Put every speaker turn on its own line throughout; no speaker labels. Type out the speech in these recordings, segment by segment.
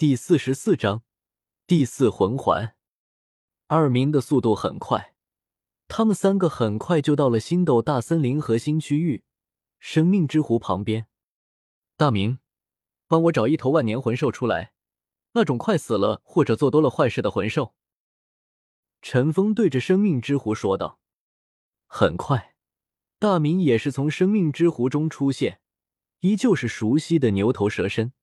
第四十四章第四魂环。二明的速度很快，他们三个很快就到了星斗大森林核心区域——生命之湖旁边。大明，帮我找一头万年魂兽出来，那种快死了或者做多了坏事的魂兽。陈峰对着生命之湖说道。很快，大明也是从生命之湖中出现，依旧是熟悉的牛头蛇身。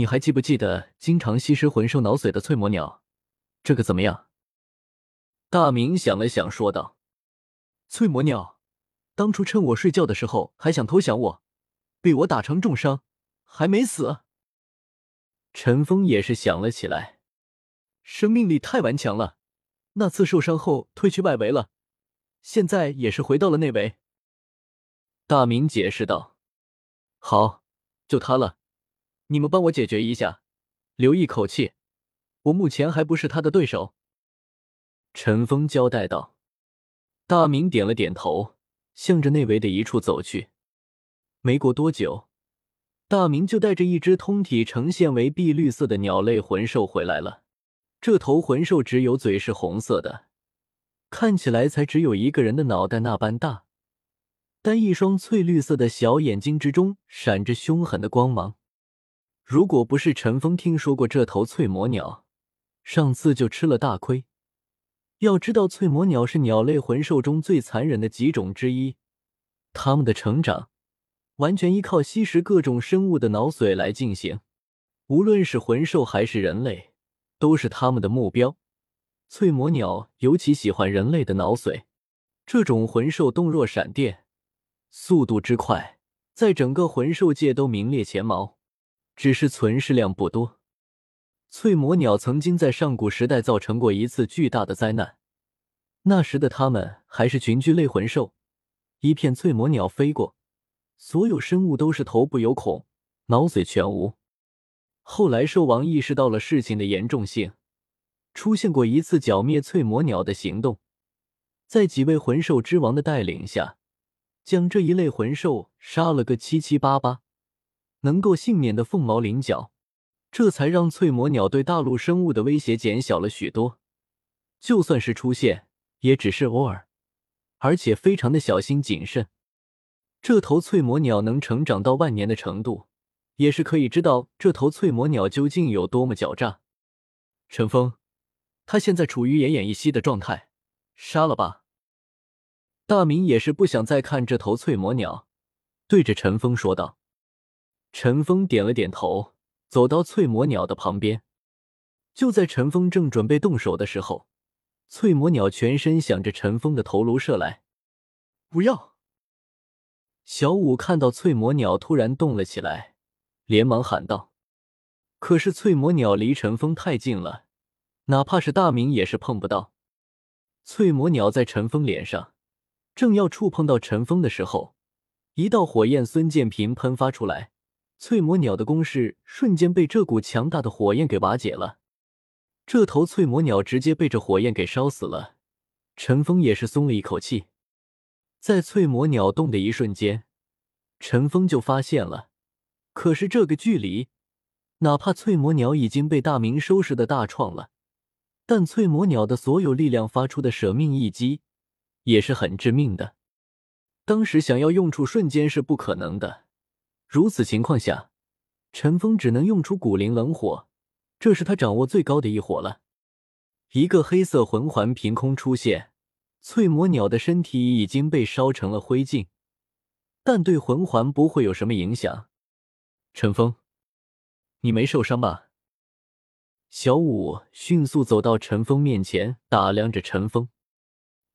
你还记不记得经常吸食魂兽脑髓的翠魔鸟？这个怎么样？大明想了想，说道：“翠魔鸟，当初趁我睡觉的时候还想偷袭我，被我打成重伤，还没死。”陈峰也是想了起来，生命力太顽强了。那次受伤后退去外围了，现在也是回到了内围。大明解释道：“好，就他了。”你们帮我解决一下，留一口气，我目前还不是他的对手。”陈峰交代道。大明点了点头，向着内围的一处走去。没过多久，大明就带着一只通体呈现为碧绿色的鸟类魂兽回来了。这头魂兽只有嘴是红色的，看起来才只有一个人的脑袋那般大，但一双翠绿色的小眼睛之中闪着凶狠的光芒。如果不是陈峰听说过这头翠魔鸟，上次就吃了大亏。要知道，翠魔鸟是鸟类魂兽中最残忍的几种之一，它们的成长完全依靠吸食各种生物的脑髓来进行。无论是魂兽还是人类，都是它们的目标。翠魔鸟尤其喜欢人类的脑髓。这种魂兽动若闪电，速度之快，在整个魂兽界都名列前茅。只是存世量不多。翠魔鸟曾经在上古时代造成过一次巨大的灾难，那时的它们还是群居类魂兽。一片翠魔鸟飞过，所有生物都是头部有孔，脑髓全无。后来兽王意识到了事情的严重性，出现过一次剿灭翠魔鸟的行动，在几位魂兽之王的带领下，将这一类魂兽杀了个七七八八。能够幸免的凤毛麟角，这才让翠魔鸟对大陆生物的威胁减小了许多。就算是出现，也只是偶尔，而且非常的小心谨慎。这头翠魔鸟能成长到万年的程度，也是可以知道这头翠魔鸟究竟有多么狡诈。陈峰，他现在处于奄奄一息的状态，杀了吧。大明也是不想再看这头翠魔鸟，对着陈峰说道。陈峰点了点头，走到翠魔鸟的旁边。就在陈峰正准备动手的时候，翠魔鸟全身向着陈峰的头颅射来。不要！小五看到翠魔鸟突然动了起来，连忙喊道：“可是翠魔鸟离陈峰太近了，哪怕是大明也是碰不到。”翠魔鸟在陈峰脸上，正要触碰到陈峰的时候，一道火焰孙剑平喷发出来。翠魔鸟的攻势瞬间被这股强大的火焰给瓦解了，这头翠魔鸟直接被这火焰给烧死了。陈峰也是松了一口气，在翠魔鸟动的一瞬间，陈峰就发现了。可是这个距离，哪怕翠魔鸟已经被大明收拾的大创了，但翠魔鸟的所有力量发出的舍命一击也是很致命的。当时想要用处瞬间是不可能的。如此情况下，陈峰只能用出古灵冷火，这是他掌握最高的一火了。一个黑色魂环凭空出现，翠魔鸟的身体已经被烧成了灰烬，但对魂环不会有什么影响。陈峰，你没受伤吧？小五迅速走到陈峰面前，打量着陈峰。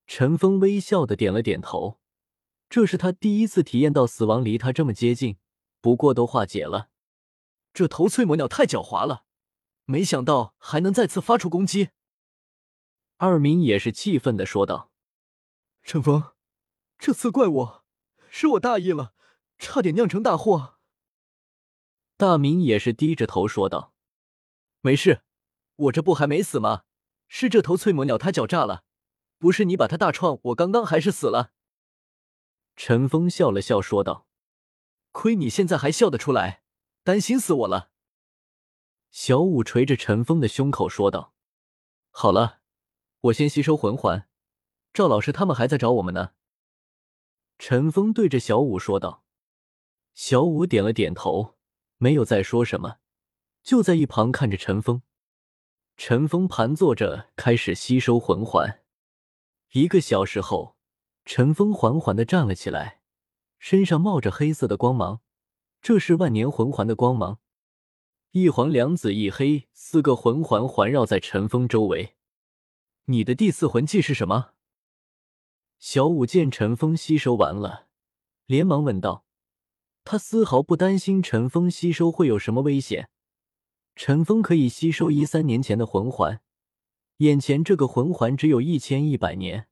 陈峰微笑的点了点头，这是他第一次体验到死亡离他这么接近。不过都化解了，这头翠魔鸟太狡猾了，没想到还能再次发出攻击。二明也是气愤的说道：“
陈峰，这次怪我，是我大意了，差点酿成大祸。”
大明也是低着头说道：“没事，我这不还没死吗？是这头翠魔鸟太狡诈了，不是你把它大创，我刚刚还是死了。”陈峰笑了笑说道。亏你现在还笑得出来，担心死我了。小五捶着陈峰的胸口说道：“好了，我先吸收魂环。赵老师他们还在找我们呢。”陈峰对着小五说道。小五点了点头，没有再说什么，就在一旁看着陈峰。陈峰盘坐着，开始吸收魂环。一个小时后，陈峰缓缓的站了起来，身上冒着黑色的光芒，这是万年魂环的光芒。一黄两紫一黑，四个魂环环绕在陈峰周围。你的第四魂技是什么？小五见陈峰吸收完了，连忙问道。他丝毫不担心陈峰吸收会有什么危险。陈峰可以吸收一三年前的魂环，眼前这个魂环只有一千一百年。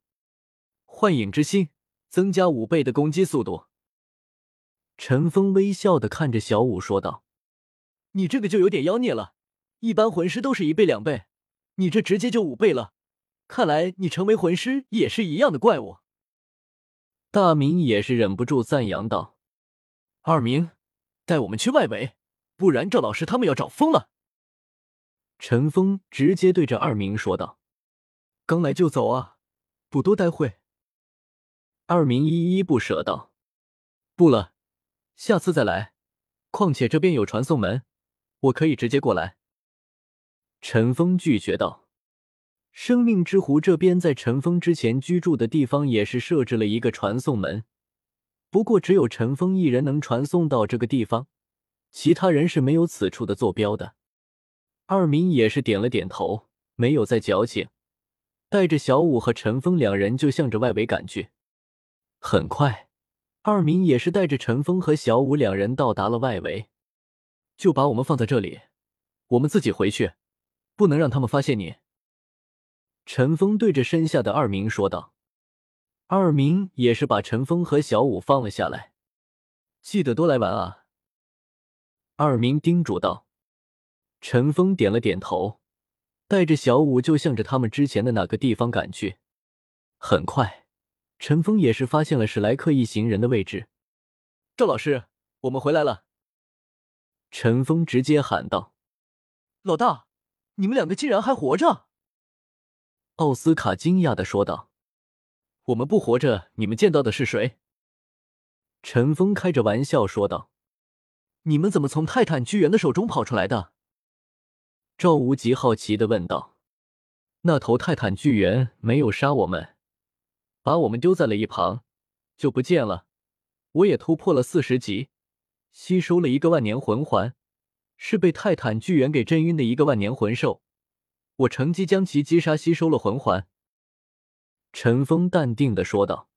幻影之心，增加五倍的攻击速度。陈峰微笑的看着小五说道。你这个就有点妖孽了，一般魂师都是一倍两倍，你这直接就五倍了。看来你成为魂师也是一样的怪物。大明也是忍不住赞扬道：“二明，带我们去外围，不然赵老师他们要找疯了。”陈峰直接对着二明说道：“
刚来就走啊，不多待会。”
二明依依不舍道：“不了，下次再来。况且这边有传送门。”我可以直接过来。”陈峰拒绝道。“生命之湖这边在陈峰之前居住的地方也是设置了一个传送门，不过只有陈峰一人能传送到这个地方，其他人是没有此处的坐标的。”二明也是点了点头，没有再矫情，带着小五和陈峰两人就向着外围赶去。很快，二明也是带着陈峰和小五两人到达了外围。就把我们放在这里，我们自己回去，不能让他们发现你。”陈峰对着身下的二明说道。二明也是把陈峰和小五放了下来，记得多来玩啊。”二明叮嘱道。陈峰点了点头，带着小五就向着他们之前的那个地方赶去。很快，陈峰也是发现了史莱克一行人的位置。赵老师，我们回来了。陈峰直接喊道：“
老大，你们两个竟然还活着！”
奥斯卡惊讶的说道：“我们不活着，你们见到的是谁？”陈峰开着玩笑说道：“
你们怎么从泰坦巨猿的手中跑出来的？”
赵无极好奇的问道：“那头泰坦巨猿没有杀我们，把我们丢在了一旁，就不见了。我也突破了四十级。”吸收了一个万年魂环，是被泰坦巨猿给震晕的一个万年魂兽。我乘机将其击杀，吸收了魂环。陈峰淡定的说道。